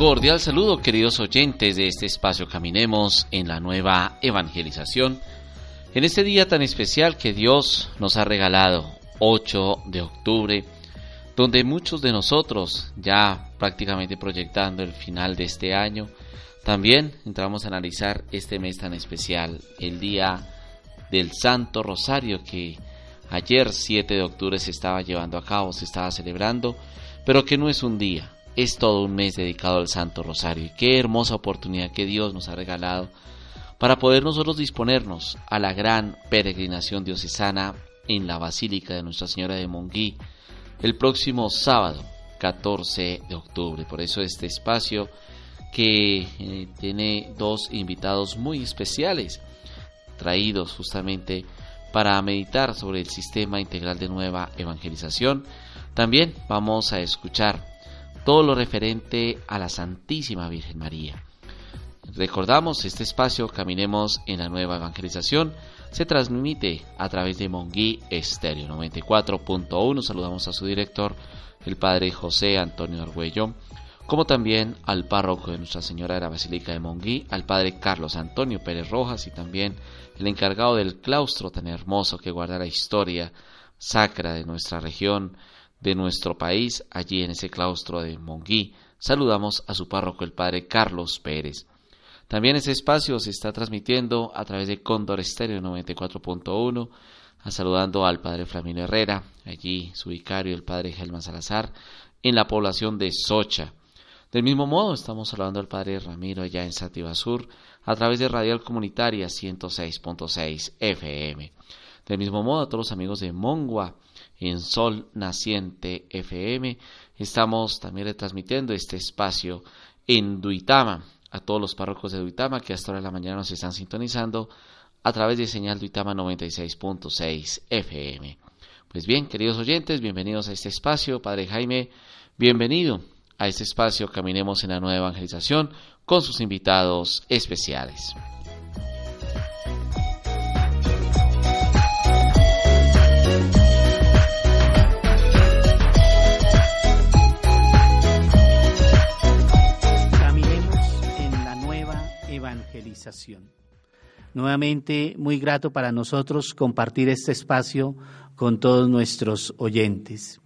Cordial saludo, queridos oyentes de este espacio Caminemos en la nueva evangelización. En este día tan especial que Dios nos ha regalado, 8 de octubre, donde muchos de nosotros, ya prácticamente proyectando el final de este año, también entramos a analizar este mes tan especial, el día del Santo Rosario que ayer 7 de octubre se estaba llevando a cabo, se estaba celebrando, pero que no es un día, es todo un mes dedicado al Santo Rosario. Y qué hermosa oportunidad que Dios nos ha regalado para poder nosotros disponernos a la gran peregrinación diocesana en la Basílica de Nuestra Señora de Monguí el próximo sábado 14 de octubre. Por eso este espacio que eh, tiene dos invitados muy especiales traídos justamente para meditar sobre el sistema integral de nueva evangelización. También vamos a escuchar todo lo referente a la Santísima Virgen María. Recordamos, este espacio Caminemos en la Nueva Evangelización se transmite a través de Monguí Estéreo 94.1. Saludamos a su director, el Padre José Antonio Argüello, como también al párroco de Nuestra Señora de la Basílica de Monguí, al Padre Carlos Antonio Pérez Rojas y también el encargado del claustro tan hermoso que guarda la historia sacra de nuestra región, de nuestro país, allí en ese claustro de Monguí. Saludamos a su párroco, el padre Carlos Pérez. También ese espacio se está transmitiendo a través de Cóndor Estéreo 94.1, saludando al padre Flamino Herrera, allí su vicario, el padre Gelman Salazar, en la población de Socha. Del mismo modo, estamos saludando al padre Ramiro allá en Sativasur, a través de Radial Comunitaria 106.6 FM. Del mismo modo, a todos los amigos de Mongua, en Sol Naciente FM. Estamos también retransmitiendo este espacio en Duitama, a todos los párrocos de Duitama que hasta ahora de la mañana nos están sintonizando a través de señal Duitama 96.6 FM. Pues bien, queridos oyentes, bienvenidos a este espacio. Padre Jaime, bienvenido a este espacio Caminemos en la Nueva Evangelización con sus invitados especiales. Nuevamente, muy grato para nosotros compartir este espacio con todos nuestros oyentes.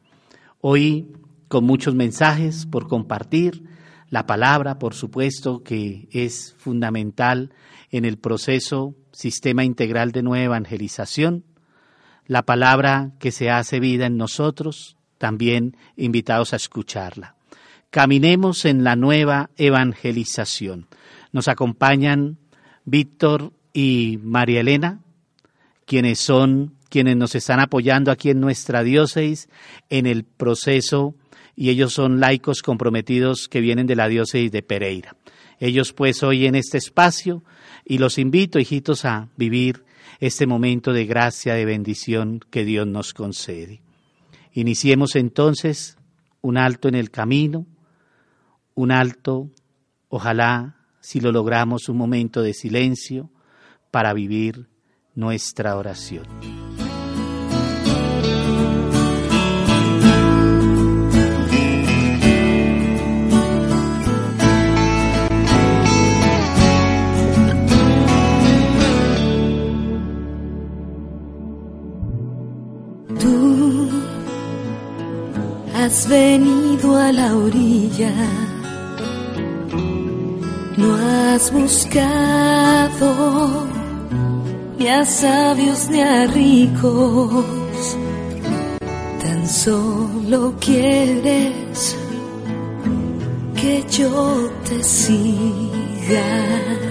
Hoy, con muchos mensajes por compartir, la palabra, por supuesto, que es fundamental en el proceso Sistema Integral de Nueva Evangelización, la palabra que se hace vida en nosotros, también invitados a escucharla. Caminemos en la nueva evangelización. Nos acompañan Víctor y María Elena, quienes son quienes nos están apoyando aquí en nuestra diócesis en el proceso y ellos son laicos comprometidos que vienen de la diócesis de Pereira. Ellos pues hoy en este espacio y los invito, hijitos, a vivir este momento de gracia, de bendición que Dios nos concede. Iniciemos entonces un alto en el camino, un alto, ojalá si lo logramos, un momento de silencio para vivir nuestra oración. Tú has venido a la orilla no has buscado ni a sabios ni a ricos, tan solo quieres que yo te siga.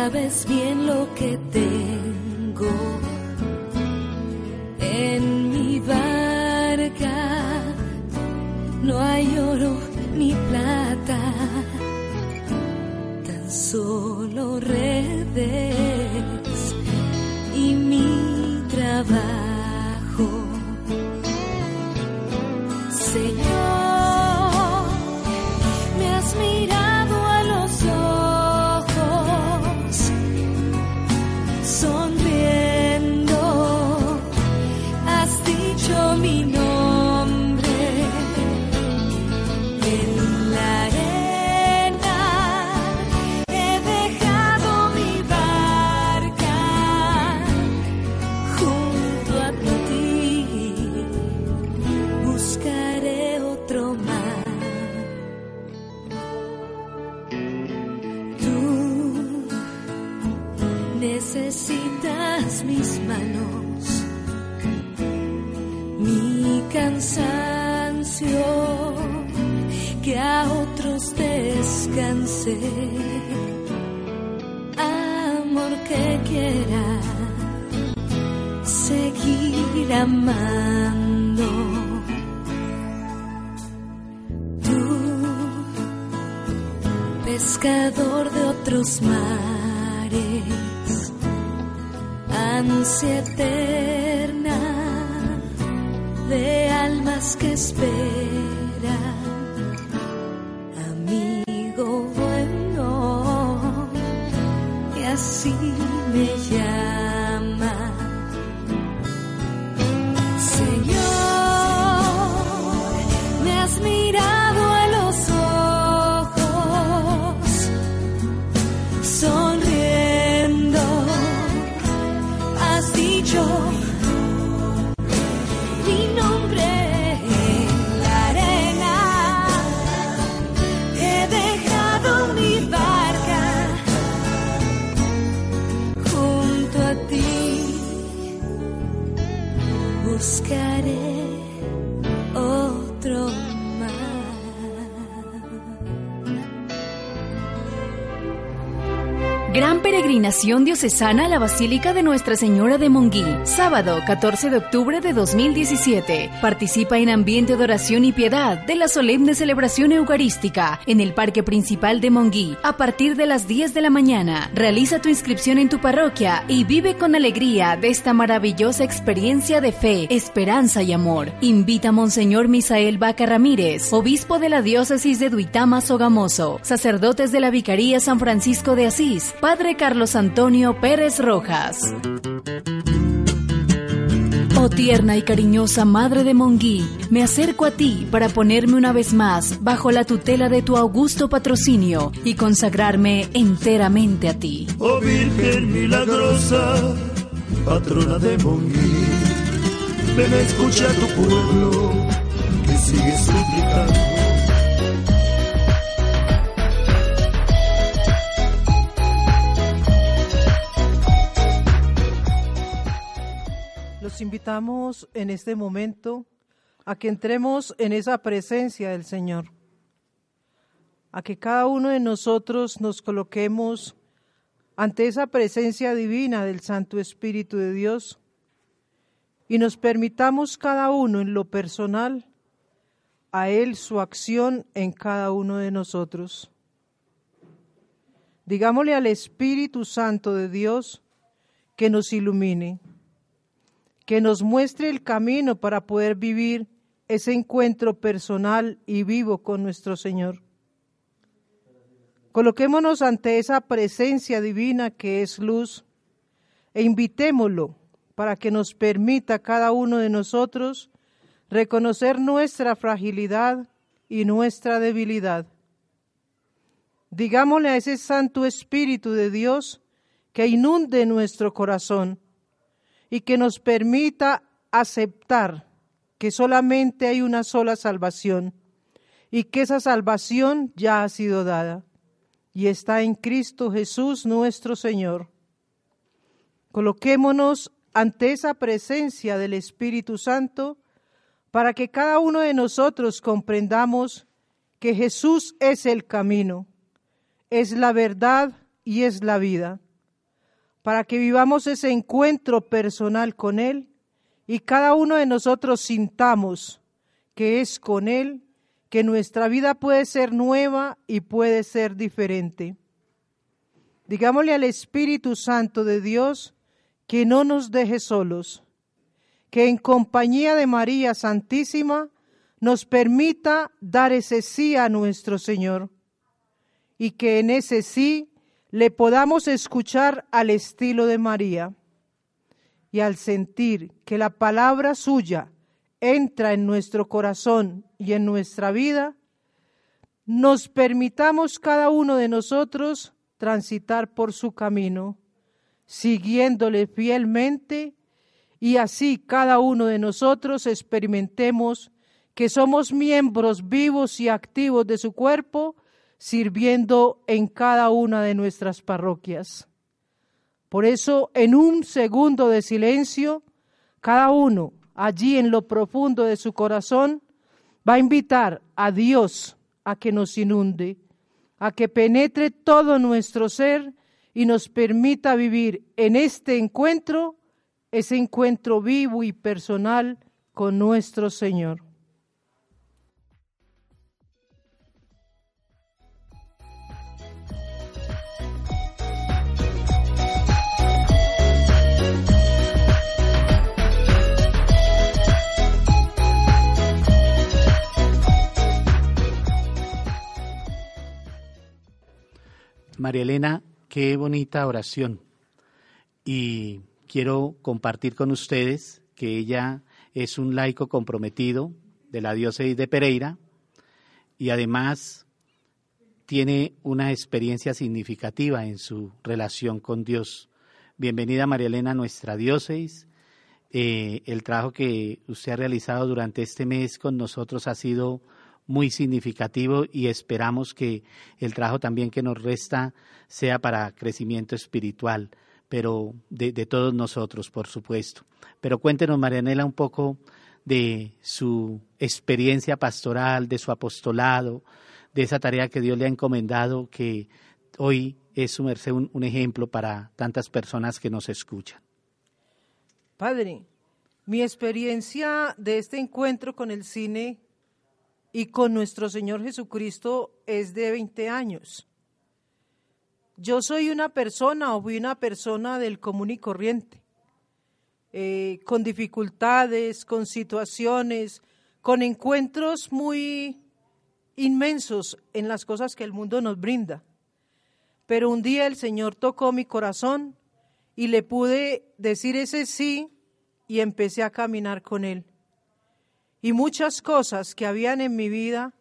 Sabes bien lo que tengo que quiera seguir amando. Tú, pescador de otros mares, ansia eterna de almas que esperan. Peregrinación diocesana a la Basílica de Nuestra Señora de Monguí. Sábado 14 de octubre de 2017. Participa en ambiente de oración y piedad de la solemne celebración eucarística en el Parque Principal de Monguí a partir de las 10 de la mañana. Realiza tu inscripción en tu parroquia y vive con alegría de esta maravillosa experiencia de fe, esperanza y amor. Invita a Monseñor Misael Vaca Ramírez, obispo de la diócesis de Duitama Sogamoso, sacerdotes de la Vicaría San Francisco de Asís, Padre Carlos Antonio Pérez Rojas. Oh tierna y cariñosa Madre de Monguí, me acerco a ti para ponerme una vez más bajo la tutela de tu augusto patrocinio y consagrarme enteramente a ti. Oh Virgen milagrosa, patrona de Monguí, ven a escuchar tu pueblo que sigue suplicando. Invitamos en este momento a que entremos en esa presencia del Señor, a que cada uno de nosotros nos coloquemos ante esa presencia divina del Santo Espíritu de Dios y nos permitamos cada uno en lo personal a Él su acción en cada uno de nosotros. Digámosle al Espíritu Santo de Dios que nos ilumine que nos muestre el camino para poder vivir ese encuentro personal y vivo con nuestro Señor. Coloquémonos ante esa presencia divina que es luz e invitémoslo para que nos permita cada uno de nosotros reconocer nuestra fragilidad y nuestra debilidad. Digámosle a ese Santo Espíritu de Dios que inunde nuestro corazón y que nos permita aceptar que solamente hay una sola salvación y que esa salvación ya ha sido dada y está en Cristo Jesús nuestro Señor. Coloquémonos ante esa presencia del Espíritu Santo para que cada uno de nosotros comprendamos que Jesús es el camino, es la verdad y es la vida para que vivamos ese encuentro personal con Él y cada uno de nosotros sintamos que es con Él, que nuestra vida puede ser nueva y puede ser diferente. Digámosle al Espíritu Santo de Dios que no nos deje solos, que en compañía de María Santísima nos permita dar ese sí a nuestro Señor y que en ese sí le podamos escuchar al estilo de María y al sentir que la palabra suya entra en nuestro corazón y en nuestra vida, nos permitamos cada uno de nosotros transitar por su camino, siguiéndole fielmente, y así cada uno de nosotros experimentemos que somos miembros vivos y activos de su cuerpo, sirviendo en cada una de nuestras parroquias. Por eso, en un segundo de silencio, cada uno allí en lo profundo de su corazón va a invitar a Dios a que nos inunde a que penetre todo nuestro ser y nos permita vivir en este encuentro, ese encuentro vivo y personal con nuestro Señor. María Elena, qué bonita oración. Y quiero compartir con ustedes que ella es un laico comprometido de la diócesis de Pereira y además tiene una experiencia significativa en su relación con Dios. Bienvenida María Elena a nuestra diócesis. Eh, el trabajo que usted ha realizado durante este mes con nosotros ha sido muy significativo y esperamos que el trabajo también que nos resta sea para crecimiento espiritual, pero de, todos nosotros, por supuesto. Pero cuéntenos, Marianela, un poco de su experiencia pastoral, de su apostolado, de esa tarea que Dios le ha encomendado, que hoy es su merced un, un ejemplo para tantas personas que nos escuchan. Padre, mi experiencia de este encuentro con el cine y con nuestro Señor Jesucristo es de 20 años. Yo soy una persona o fui una persona del común y corriente, eh, con dificultades, con situaciones, con encuentros muy inmensos en las cosas que el mundo nos brinda. Pero un día el Señor tocó mi corazón y le pude decir ese sí y empecé a caminar con Él y muchas cosas que habían en mi vida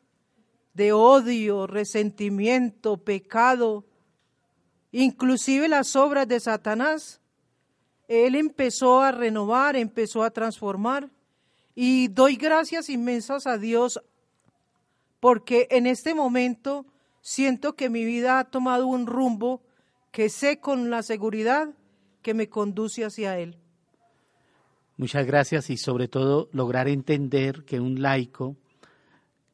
de odio, resentimiento, pecado, inclusive las obras de Satanás, Él empezó a renovar, empezó a transformar y doy gracias inmensas a Dios porque en este momento siento que mi vida ha tomado un rumbo que sé con la seguridad que me conduce hacia Él. Muchas gracias y sobre todo lograr entender que un laico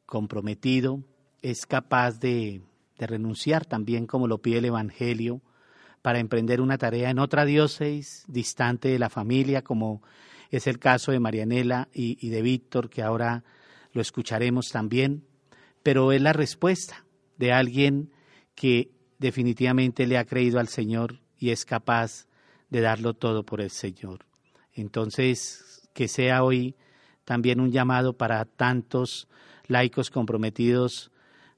comprometido es capaz de, renunciar también como lo pide el Evangelio para emprender una tarea en otra diócesis distante de la familia como es el caso de Marianela y, y de Víctor que ahora lo escucharemos también, pero es la respuesta de alguien que definitivamente le ha creído al Señor y es capaz de darlo todo por el Señor. Entonces, que sea hoy también un llamado para tantos laicos comprometidos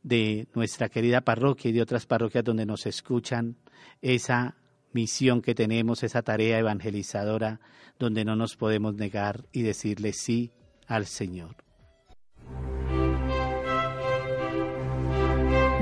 de nuestra querida parroquia y de otras parroquias donde nos escuchan, esa misión que tenemos, esa tarea evangelizadora, donde no nos podemos negar y decirle sí al Señor.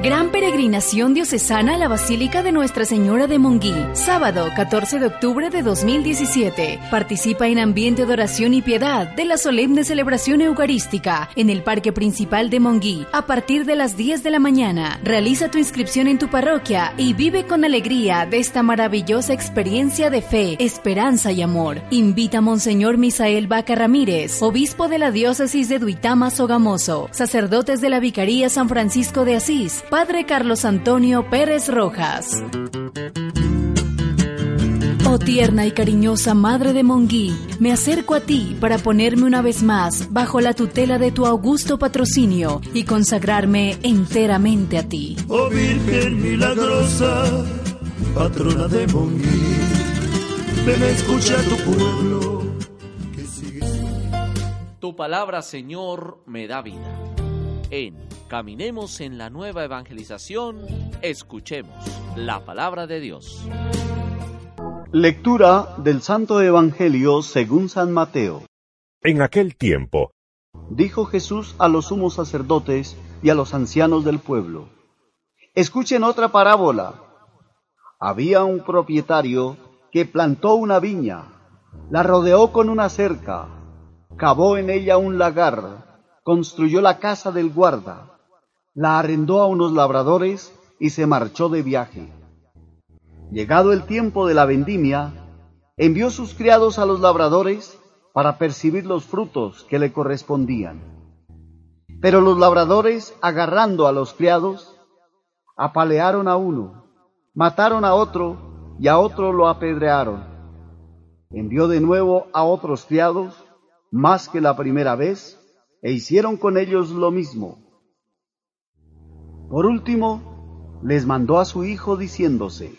Gran peregrinación diocesana a la Basílica de Nuestra Señora de Monguí, sábado 14 de octubre de 2017. Participa en ambiente de oración y piedad de la solemne celebración eucarística en el Parque Principal de Monguí a partir de las 10 de la mañana. Realiza tu inscripción en tu parroquia y vive con alegría de esta maravillosa experiencia de fe, esperanza y amor. Invita a Monseñor Misael Vaca Ramírez, obispo de la diócesis de Duitama Sogamoso, sacerdotes de la Vicaría San Francisco de Asís, Padre Carlos Antonio Pérez Rojas. Oh tierna y cariñosa Madre de Monguí, me acerco a ti para ponerme una vez más bajo la tutela de tu augusto patrocinio y consagrarme enteramente a ti. Oh Virgen milagrosa, patrona de Monguí, ven a escuchar tu pueblo que sigue. Tu palabra, Señor, me da vida. En Caminemos en la nueva evangelización, escuchemos la palabra de Dios. Lectura del Santo Evangelio según San Mateo. En aquel tiempo, Dijo Jesús a los sumos sacerdotes y a los ancianos del pueblo. Escuchen otra parábola. Había un propietario que plantó una viña, la rodeó con una cerca, cavó en ella un lagar, construyó la casa del guarda, la arrendó a unos labradores y se marchó de viaje. Llegado el tiempo de la vendimia, envió sus criados a los labradores para percibir los frutos que le correspondían. Pero los labradores, agarrando a los criados, apalearon a uno, mataron a otro y a otro lo apedrearon. Envió de nuevo a otros criados, más que la primera vez, e hicieron con ellos lo mismo. Por último, les mandó a su hijo diciéndose,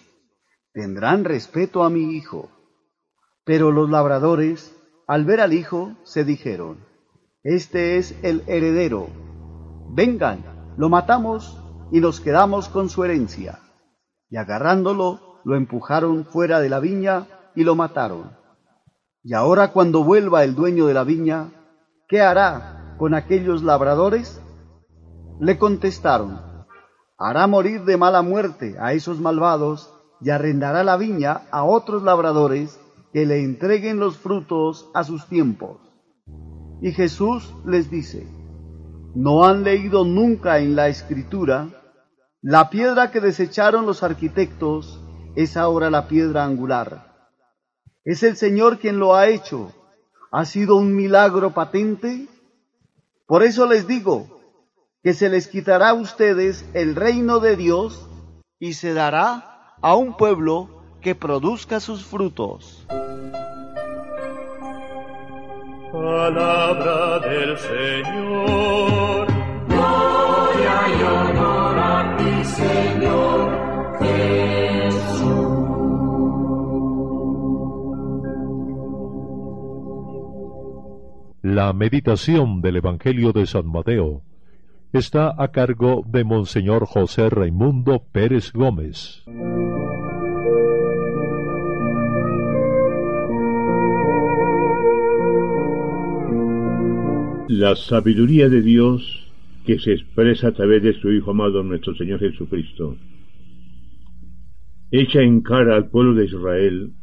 tendrán respeto a mi hijo. Pero los labradores, al ver al hijo, se dijeron, este es el heredero. Vengan, lo matamos y nos quedamos con su herencia. Y agarrándolo, lo empujaron fuera de la viña y lo mataron. Y ahora cuando vuelva el dueño de la viña, ¿qué hará con aquellos labradores? Le contestaron, hará morir de mala muerte a esos malvados y arrendará la viña a otros labradores que le entreguen los frutos a sus tiempos. Y Jesús les dice, ¿no han leído nunca en la escritura? La piedra que desecharon los arquitectos es ahora la piedra angular. Es el Señor quien lo ha hecho. ¿Ha sido un milagro patente? Por eso les digo que se les quitará a ustedes el reino de Dios y se dará a un pueblo que produzca sus frutos. Palabra del Señor. Gloria y honor a ti, Señor Jesús. la meditación del Evangelio de San Mateo está a cargo de Monseñor José Raimundo Pérez Gómez. La sabiduría de Dios que se expresa a través de su Hijo amado nuestro Señor Jesucristo, echa en cara al pueblo de Israel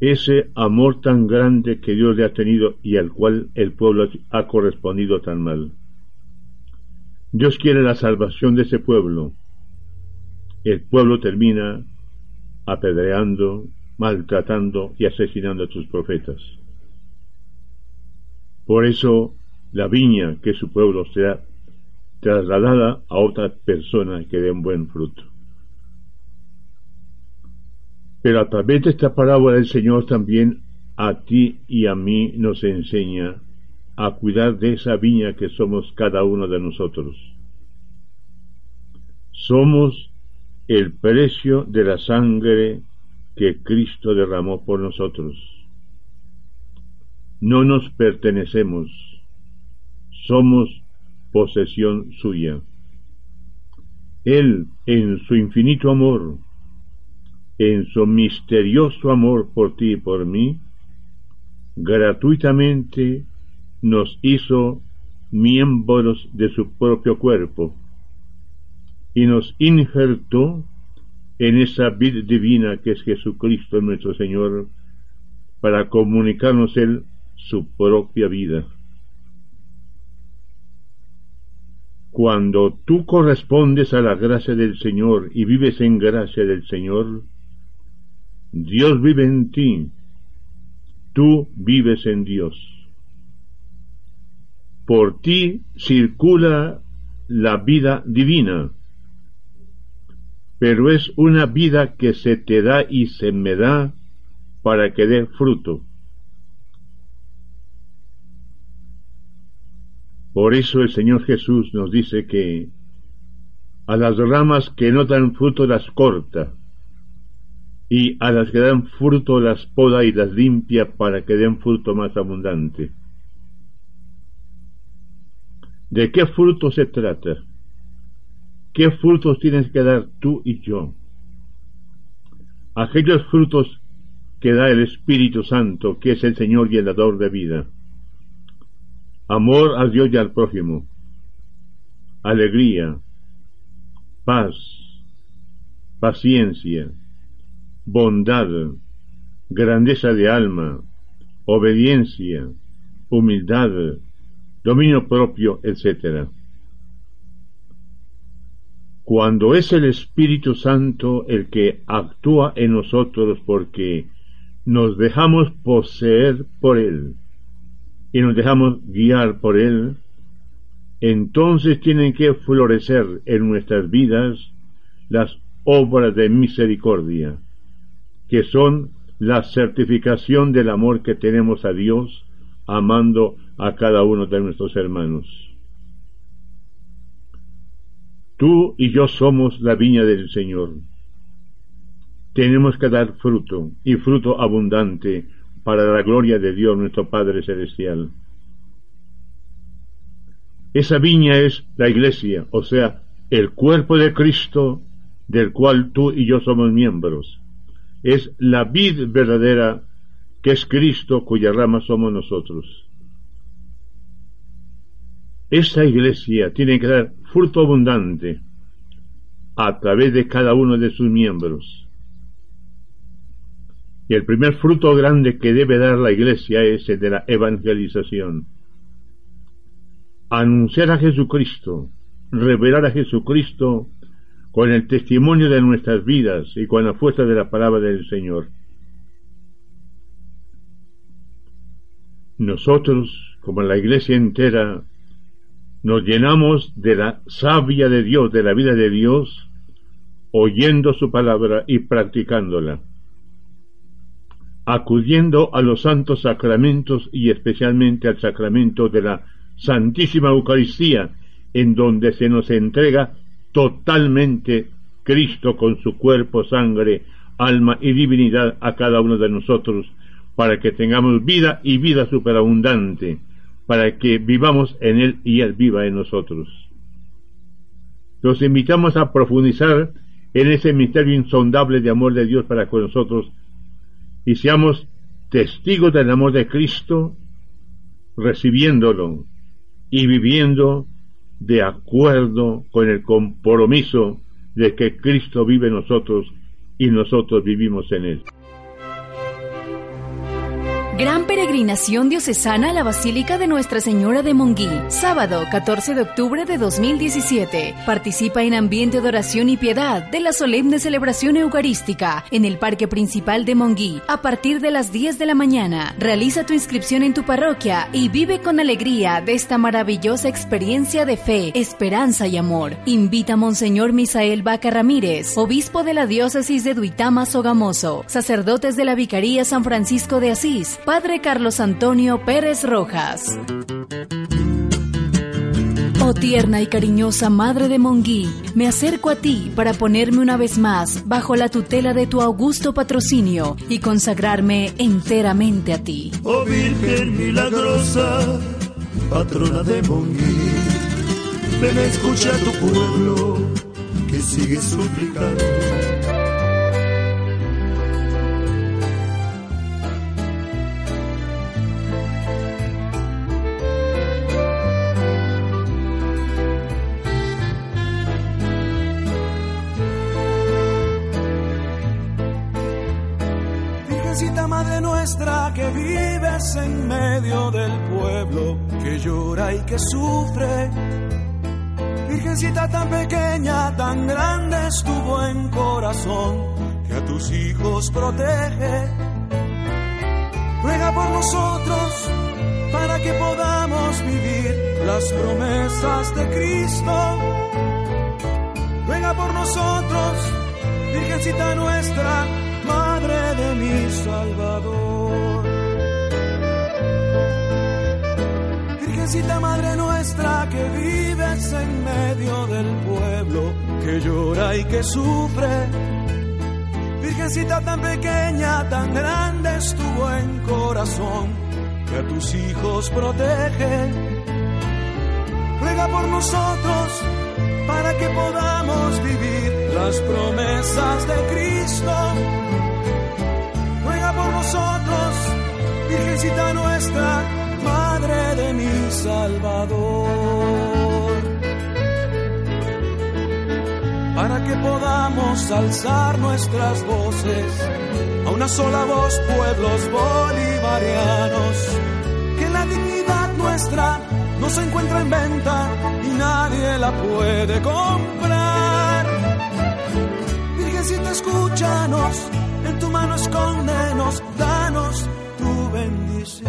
ese amor tan grande que Dios le ha tenido y al cual el pueblo ha correspondido tan mal. Dios quiere la salvación de ese pueblo. El pueblo termina apedreando, maltratando y asesinando a sus profetas. Por eso la viña que su pueblo sea trasladada a otra persona que dé un buen fruto. Pero a través de esta parábola el Señor también a ti y a mí nos enseña a cuidar de esa viña que somos cada uno de nosotros. Somos el precio de la sangre que Cristo derramó por nosotros. No nos pertenecemos, somos posesión suya. Él, en su infinito amor, en su misterioso amor por ti y por mí, gratuitamente nos hizo miembros de su propio cuerpo y nos injertó en esa vida divina que es Jesucristo nuestro Señor para comunicarnos Él su propia vida. Cuando tú correspondes a la gracia del Señor y vives en gracia del Señor, Dios vive en ti, tú vives en Dios. Por ti circula la vida divina, pero es una vida que se te da y se me da para que dé fruto. Por eso el Señor Jesús nos dice que a las ramas que no dan fruto las corta y a las que dan fruto las poda y las limpia para que den fruto más abundante. ¿De qué fruto se trata? ¿Qué frutos tienes que dar tú y yo? Aquellos frutos que da el Espíritu Santo, que es el Señor y el dador de vida. Amor a Dios y al prójimo. Alegría. Paz. Paciencia bondad, grandeza de alma, obediencia, humildad, dominio propio, etc. Cuando es el Espíritu Santo el que actúa en nosotros porque nos dejamos poseer por Él y nos dejamos guiar por Él, entonces tienen que florecer en nuestras vidas las obras de misericordia que son la certificación del amor que tenemos a Dios amando a cada uno de nuestros hermanos. Tú y yo somos la viña del Señor. Tenemos que dar fruto y fruto abundante para la gloria de Dios nuestro Padre Celestial. Esa viña es la iglesia, o sea, el cuerpo de Cristo del cual tú y yo somos miembros es la vid verdadera es Cristo cuya rama somos nosotros. Esta iglesia tiene que dar fruto abundante a través de cada uno de sus miembros. Y el primer fruto grande que debe dar la iglesia es el de la evangelización. Anunciar a Jesucristo, revelar a Jesucristo con el testimonio de nuestras vidas y con la fuerza de la palabra del Señor. Nosotros, como la iglesia entera, nos llenamos de la savia de Dios, de la vida de Dios, oyendo su palabra y practicándola, acudiendo a los santos sacramentos y especialmente al sacramento de la Santísima Eucaristía, en donde se nos entrega totalmente Cristo con su cuerpo, sangre, alma y divinidad a cada uno de nosotros, para que tengamos vida y vida superabundante, para que vivamos en Él y Él viva en nosotros. Los invitamos a profundizar en ese misterio insondable de amor de Dios para con nosotros y seamos testigos del amor de Cristo, recibiéndolo y viviendo de acuerdo con el compromiso de que Cristo vive en nosotros y nosotros vivimos en Él. Gran peregrinación diocesana a la Basílica de Nuestra Señora de Monguí. Sábado 14 de octubre de 2017. Participa en ambiente de oración y piedad de la solemne celebración eucarística en el Parque Principal de Monguí a partir de las 10 de la mañana. Realiza tu inscripción en tu parroquia y vive con alegría de esta maravillosa experiencia de fe, esperanza y amor. Invita a Monseñor Misael Vaca Ramírez, obispo de la diócesis de Duitama Sogamoso, sacerdotes de la Vicaría San Francisco de Asís, Padre Carlos Antonio Pérez Rojas. Oh tierna y cariñosa Madre de Monguí, me acerco a ti para ponerme una vez más bajo la tutela de tu augusto patrocinio y consagrarme enteramente a ti. Oh Virgen milagrosa, patrona de Monguí, ven a escuchar a tu pueblo que sigue suplicando. Que vives en medio del pueblo que llora y que sufre. Virgencita tan pequeña, tan grande es tu buen corazón que a tus hijos protege. Ruega por nosotros para que podamos vivir las promesas de Cristo. Ruega por nosotros, Virgencita nuestra, Padre de mi Salvador. Virgencita Madre nuestra que vives en medio del pueblo que llora y que sufre. Virgencita tan pequeña, tan grande es tu buen corazón que a tus hijos protege. Ruega por nosotros para que podamos vivir las promesas de Cristo nosotros, Virgencita nuestra, Madre de mi Salvador. Para que podamos alzar nuestras voces a una sola voz, pueblos bolivarianos, que la dignidad nuestra no se encuentra en venta y nadie la puede comprar. Virgencita, escúchanos, en tu mano escóndenos, danos tu bendición.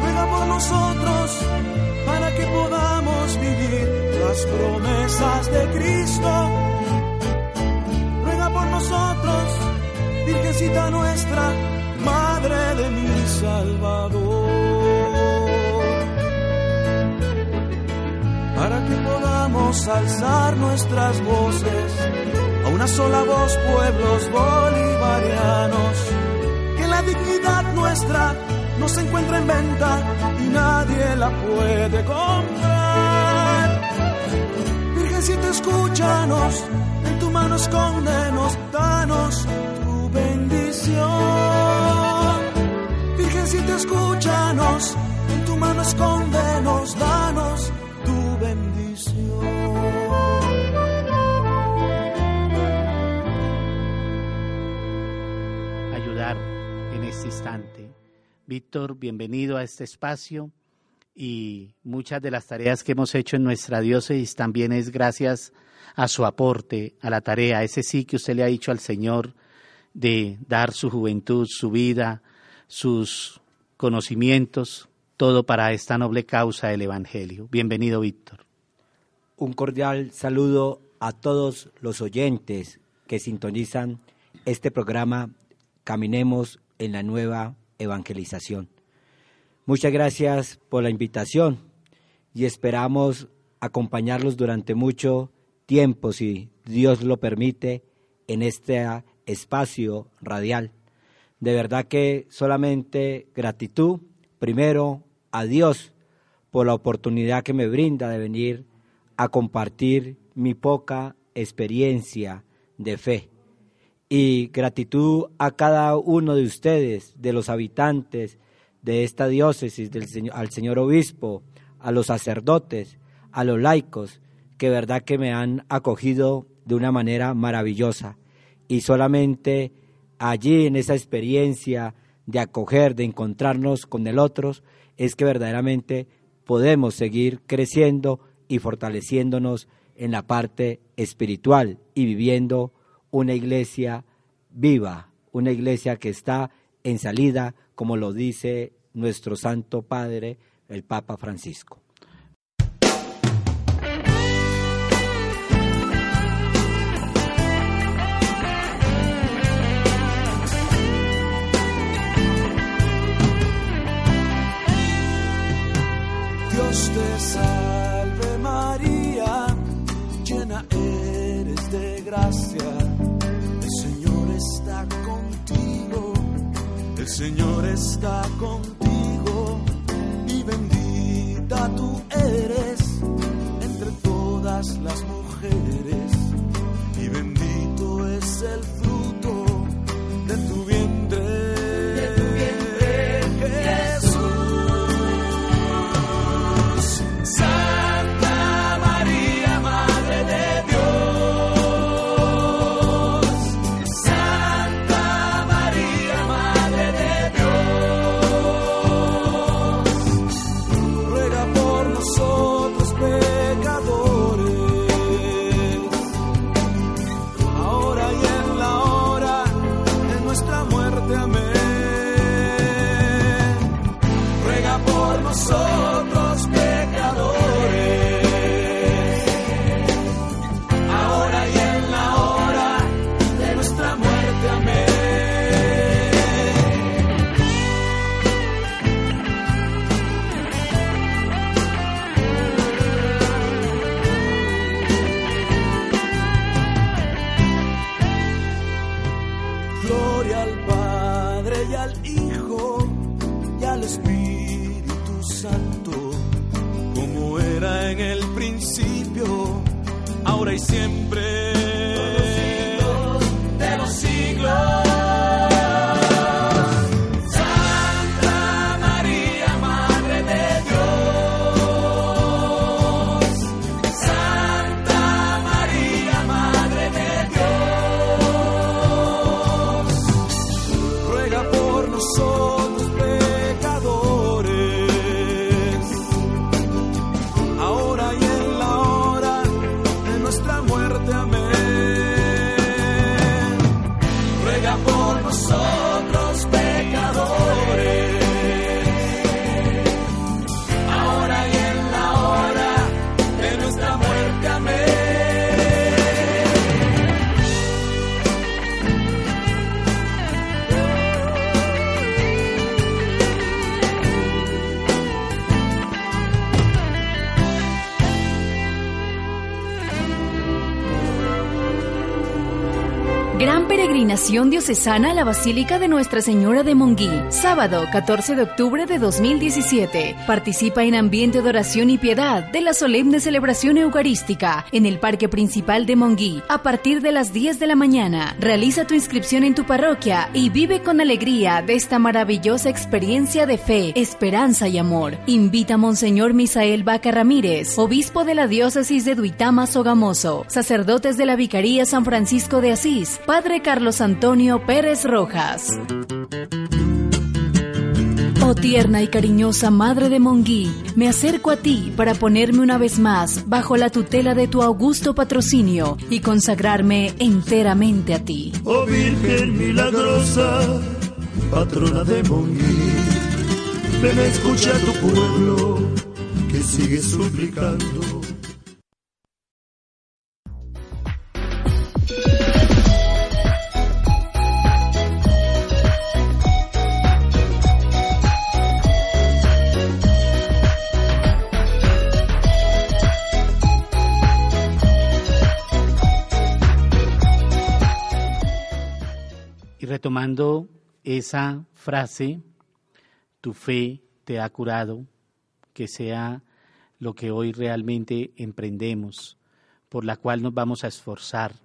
Ruega por nosotros para que podamos vivir las promesas de Cristo. Virgencita nuestra, Madre de mi Salvador. Para que podamos alzar nuestras voces a una sola voz, pueblos bolivarianos, que la dignidad nuestra no se encuentra en venta y nadie la puede comprar. Virgencita, escúchanos, en tu mano escóndenos, danos bendición. Virgencita, escúchanos, en tu mano escóndenos, danos tu bendición. ayudar en este instante. Víctor, bienvenido a este espacio y muchas de las tareas que hemos hecho en nuestra diócesis también es gracias a su aporte a la tarea, ese sí que usted le ha dicho al Señor de dar su juventud, su vida, sus conocimientos, todo para esta noble causa del Evangelio. Bienvenido, Víctor. Un cordial saludo a todos los oyentes que sintonizan este programa Caminemos en la nueva evangelización. Muchas gracias por la invitación y esperamos acompañarlos durante mucho tiempo, si Dios lo permite, en este espacio radial. De verdad que solamente gratitud, primero a Dios por la oportunidad que me brinda de venir a compartir mi poca experiencia de fe. Y gratitud a cada uno de ustedes, de los habitantes de esta diócesis, del al señor obispo, a los sacerdotes, a los laicos, que verdad que me han acogido de una manera maravillosa. Y solamente allí en esa experiencia de acoger, de encontrarnos con el otro, es que verdaderamente podemos seguir creciendo y fortaleciéndonos en la parte espiritual y viviendo una iglesia viva, una iglesia que está en salida, como lo dice nuestro Santo Padre, el Papa Francisco. Dios te salve María, llena eres de gracia, el Señor está contigo, el Señor está contigo, y bendita tú eres entre todas las mujeres, y bendito es el Ruega peregrinación diocesana a la Basílica de Nuestra Señora de Monguí. Sábado 14 de octubre de 2017. Participa en ambiente de oración y piedad de la solemne celebración eucarística en el Parque Principal de Monguí a partir de las 10 de la mañana. Realiza tu inscripción en tu parroquia y vive con alegría de esta maravillosa experiencia de fe, esperanza y amor. Invita a Monseñor Misael Vaca Ramírez, obispo de la diócesis de Duitama Sogamoso, sacerdotes de la Vicaría San Francisco de Asís, Padre Carlos Antonio Pérez Rojas. Oh tierna y cariñosa Madre de Monguí, me acerco a ti para ponerme una vez más bajo la tutela de tu augusto patrocinio y consagrarme enteramente a ti. Oh Virgen milagrosa, patrona de Monguí, ven a escuchar a tu pueblo que sigue suplicando. Retomando esa frase, tu fe te ha curado, que sea lo que hoy realmente emprendemos, por la cual nos vamos a esforzar.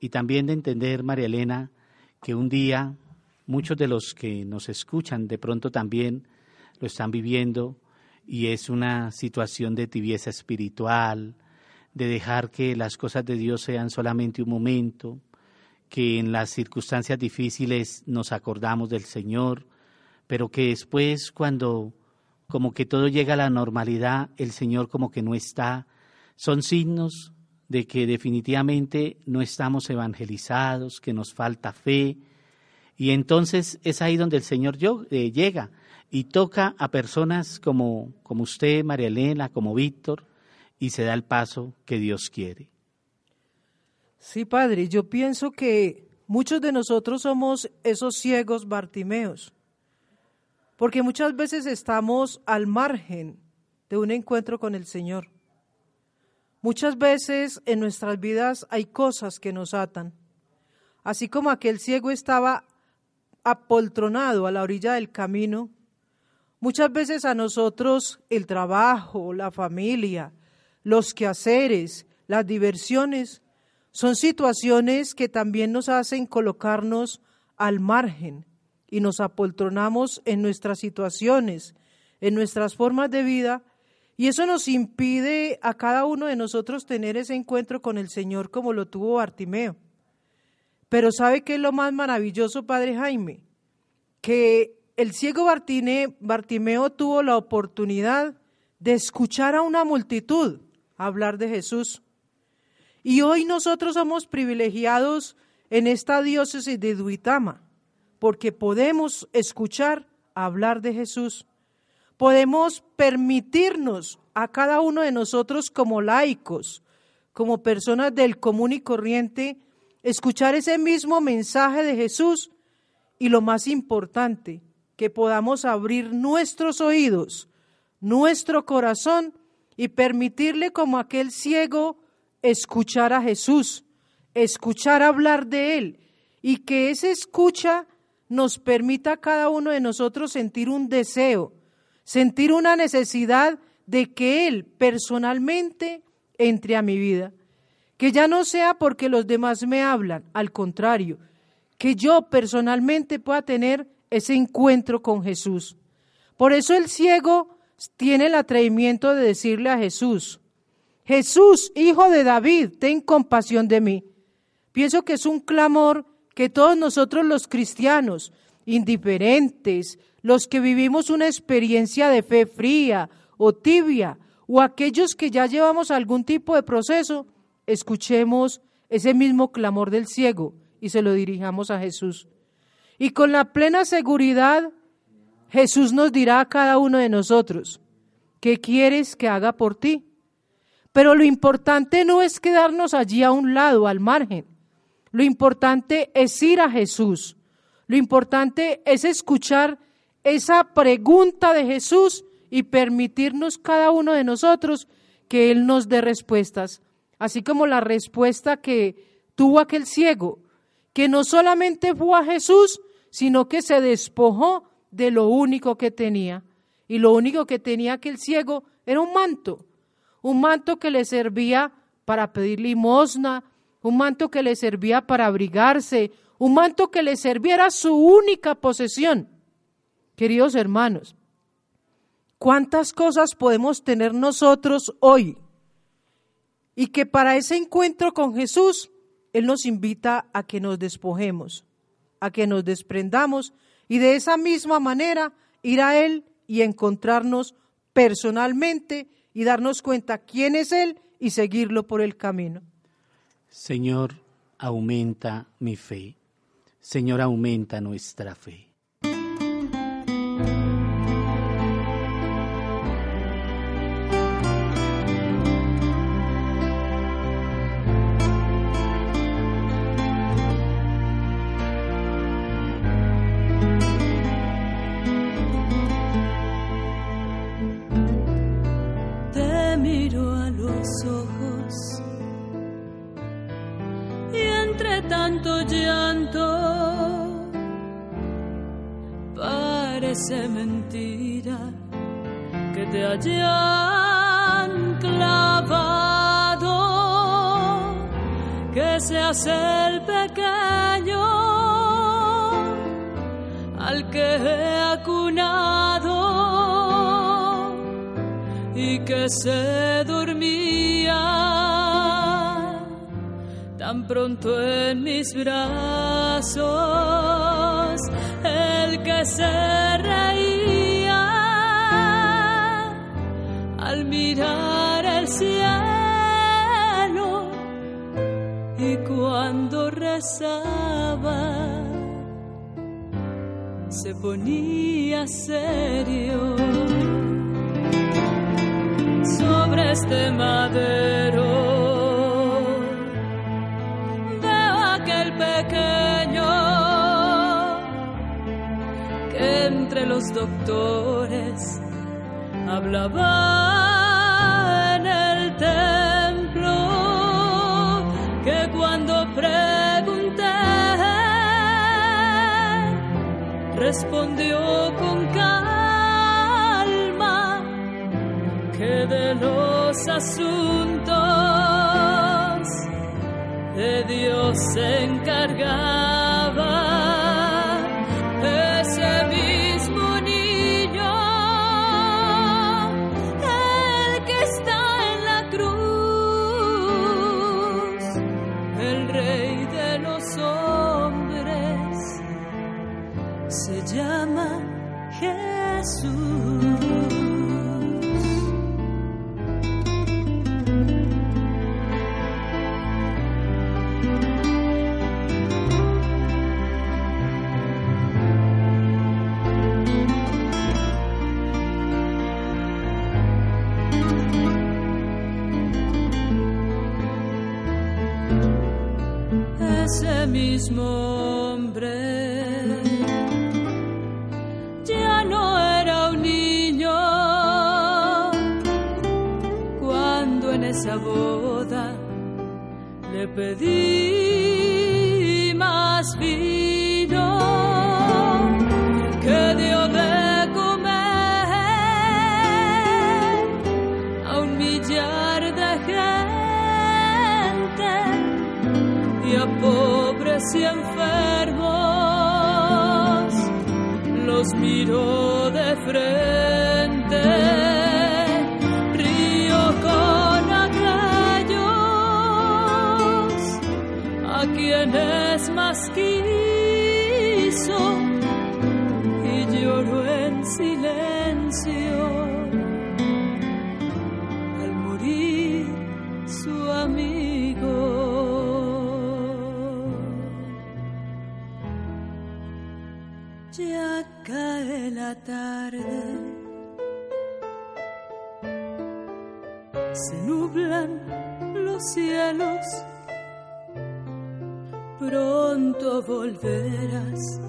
Y también de entender, María Elena, que un día muchos de los que nos escuchan de pronto también lo están viviendo y es una situación de tibieza espiritual, de dejar que las cosas de Dios sean solamente un momento, que en las circunstancias difíciles nos acordamos del Señor, pero que después cuando como que todo llega a la normalidad, el Señor como que no está, son signos de que definitivamente no estamos evangelizados, que nos falta fe, y entonces es ahí donde el Señor eh, llega y toca a personas como, como usted, María Elena, como Víctor, y se da el paso que Dios quiere. Sí, padre, yo pienso que muchos de nosotros somos esos ciegos Bartimeos, porque muchas veces estamos al margen de un encuentro con el Señor. Muchas veces en nuestras vidas hay cosas que nos atan, así como aquel ciego estaba apoltronado a la orilla del camino. Muchas veces a nosotros el trabajo, la familia, los quehaceres, las diversiones, son situaciones que también nos hacen colocarnos al margen y nos apoltronamos en nuestras situaciones, en nuestras formas de vida, y eso nos impide a cada uno de nosotros tener ese encuentro con el Señor como lo tuvo Bartimeo. Pero ¿sabe qué es lo más maravilloso, Padre Jaime? Que el ciego Bartimeo tuvo la oportunidad de escuchar a una multitud hablar de Jesús. Y hoy nosotros somos privilegiados en esta diócesis de Duitama, porque podemos escuchar hablar de Jesús. Podemos permitirnos a cada uno de nosotros como laicos, como personas del común y corriente, escuchar ese mismo mensaje de Jesús y lo más importante, que podamos abrir nuestros oídos, nuestro corazón y permitirle como aquel ciego escuchar a Jesús, escuchar hablar de Él y que esa escucha nos permita a cada uno de nosotros sentir un deseo, sentir una necesidad de que Él personalmente entre a mi vida. Que ya no sea porque los demás me hablan, al contrario, que yo personalmente pueda tener ese encuentro con Jesús. Por eso el ciego tiene el atrevimiento de decirle a Jesús, Jesús, hijo de David, ten compasión de mí. Pienso que es un clamor que todos nosotros los cristianos, indiferentes, los que vivimos una experiencia de fe fría o tibia, o aquellos que ya llevamos algún tipo de proceso, escuchemos ese mismo clamor del ciego y se lo dirijamos a Jesús. Y con la plena seguridad, Jesús nos dirá a cada uno de nosotros, ¿qué quieres que haga por ti? Pero lo importante no es quedarnos allí a un lado, al margen. Lo importante es ir a Jesús. Lo importante es escuchar esa pregunta de Jesús y permitirnos cada uno de nosotros que Él nos dé respuestas. Así como la respuesta que tuvo aquel ciego, que no solamente fue a Jesús, sino que se despojó de lo único que tenía. Y lo único que tenía aquel ciego era un manto, un manto que le servía para pedir limosna, un manto que le servía para abrigarse, un manto que le servía su única posesión. Queridos hermanos, ¿cuántas cosas podemos tener nosotros hoy? Y que para ese encuentro con Jesús, Él nos invita a que nos despojemos, a que nos desprendamos y de esa misma manera ir a Él y encontrarnos personalmente y darnos cuenta quién es Él y seguirlo por el camino. Señor, aumenta mi fe. Señor, aumenta nuestra fe. Tanto llanto parece mentira que te hayan clavado, que seas el pequeño al que he acunado y que se dormía tan pronto en mis brazos, el que se reía al mirar el cielo y cuando rezaba se ponía serio sobre este madero. Los doctores hablaba en el templo, que cuando pregunté respondió con calma que de los asuntos de Dios se encargaba. Mismo hombre ya no era un niño cuando en esa boda le pedí siempre. Cae la tarde, se nublan los cielos, pronto volverás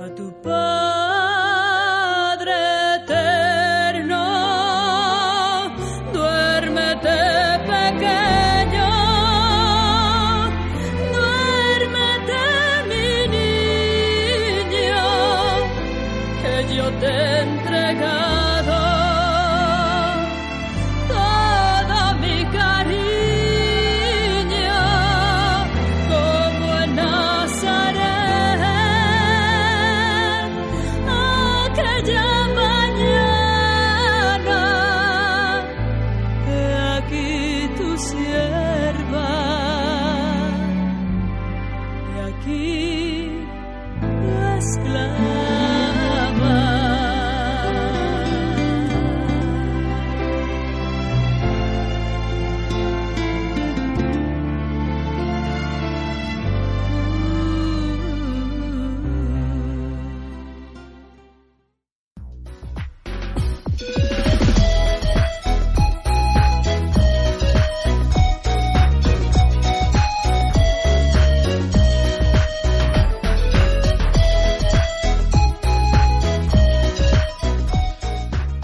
a tu Padre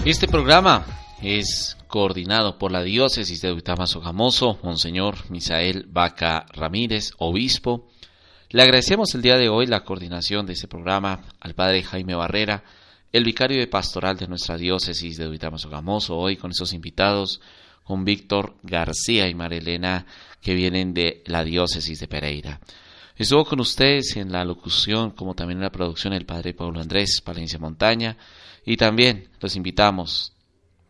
Este programa es coordinado por la diócesis de Duitama Sogamoso, Monseñor Misael Vaca Ramírez, obispo. Le agradecemos el día de hoy la coordinación de este programa al padre Jaime Barrera, el vicario de pastoral de nuestra diócesis de Duitama Sogamoso, hoy con esos invitados, con Víctor García y Marilena, que vienen de la diócesis de Pereira. Estuvo con ustedes en la locución, como también en la producción, el padre Pablo Andrés Palencia Montaña, y también los invitamos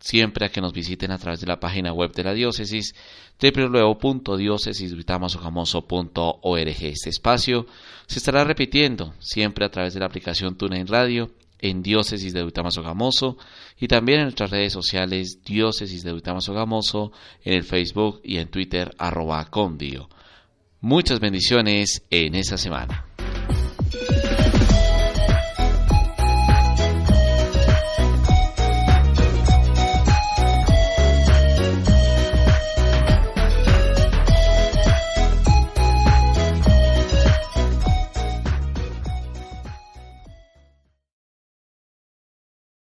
siempre a que nos visiten a través de la página web de la diócesis www.diócesisduitamasojamoso.org. Este espacio se estará repitiendo siempre a través de la aplicación TuneIn Radio en Diócesis de Duitama-Sogamoso y también en nuestras redes sociales Diócesis de Duitama-Sogamoso, en el Facebook y en Twitter arroba condio. Muchas bendiciones en esta semana.